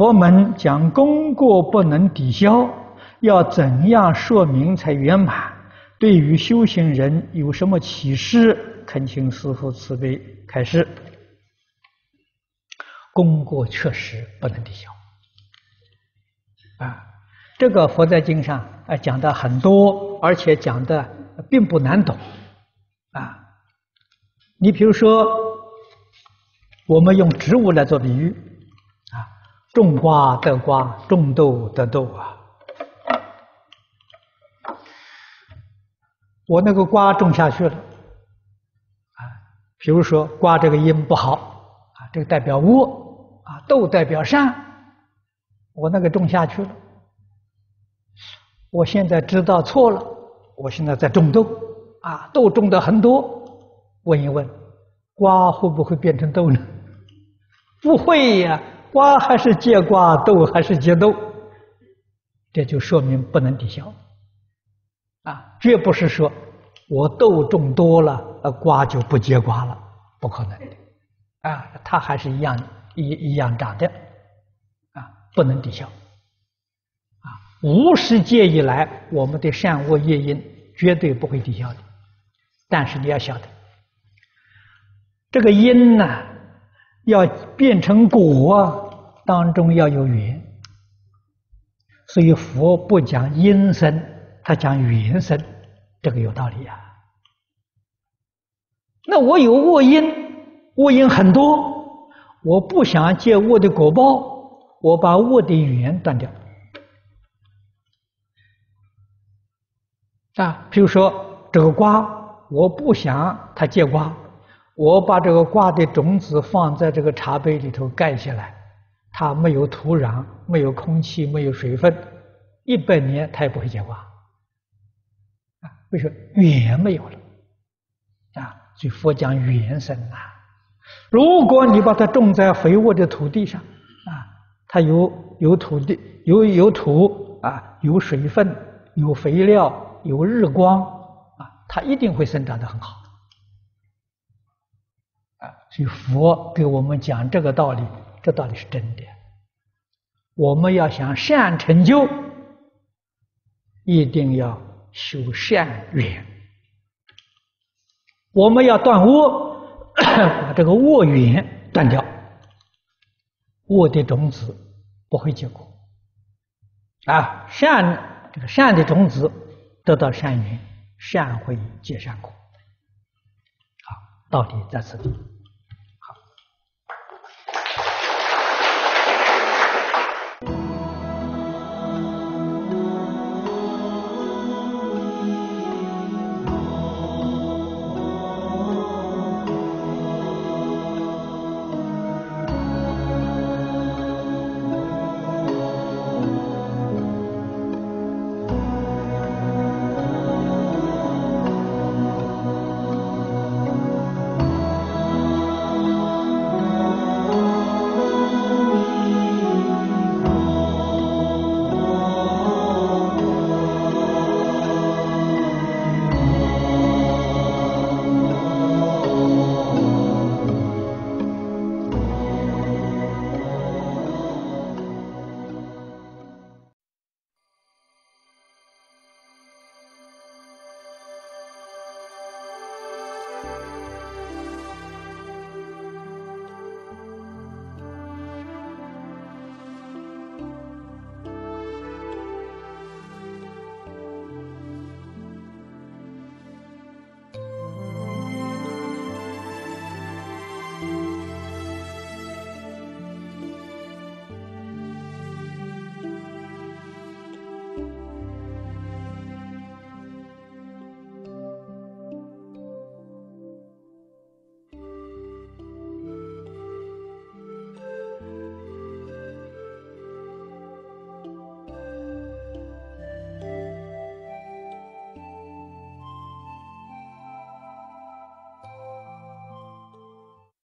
佛门讲功过不能抵消，要怎样说明才圆满？对于修行人有什么启示？恳请师父慈悲开示。功过确实不能抵消啊！这个佛在经上啊讲的很多，而且讲的并不难懂啊。你比如说，我们用植物来做比喻，种瓜得瓜，种豆得豆啊。我那个瓜种下去了啊，比如说瓜这个音不好啊，这个代表恶。啊，豆代表善，我那个种下去了。我现在知道错了，我现在在种豆，啊，豆种的很多。问一问，瓜会不会变成豆呢？不会呀，瓜还是结瓜，豆还是结豆。这就说明不能抵消。啊，绝不是说我豆种多了，呃，瓜就不结瓜了，不可能的。啊，它还是一样。一一样长的，啊，不能抵消，啊，无始界以来，我们的善恶业因绝对不会抵消的。但是你要晓得，这个因呢，要变成果啊，当中要有缘。所以佛不讲因生，他讲缘生，这个有道理，啊。那我有恶因，恶因很多。我不想借恶的果报，我把恶的缘断掉。啊，比如说这个瓜，我不想它结瓜，我把这个瓜的种子放在这个茶杯里头盖起来，它没有土壤，没有空气，没有水分，一百年它也不会结瓜。啊，为什么？缘没有了。啊，所以佛讲缘生啊。如果你把它种在肥沃的土地上，啊，它有有土地，有有土啊，有水分，有肥料，有日光，啊，它一定会生长得很好。啊，所以佛给我们讲这个道理，这道理是真的。我们要想善成就，一定要修善缘。我们要断恶。把这个恶缘断掉，恶的种子不会结果啊！善这个善的种子得到善缘，善会结善果。到底在什么地方？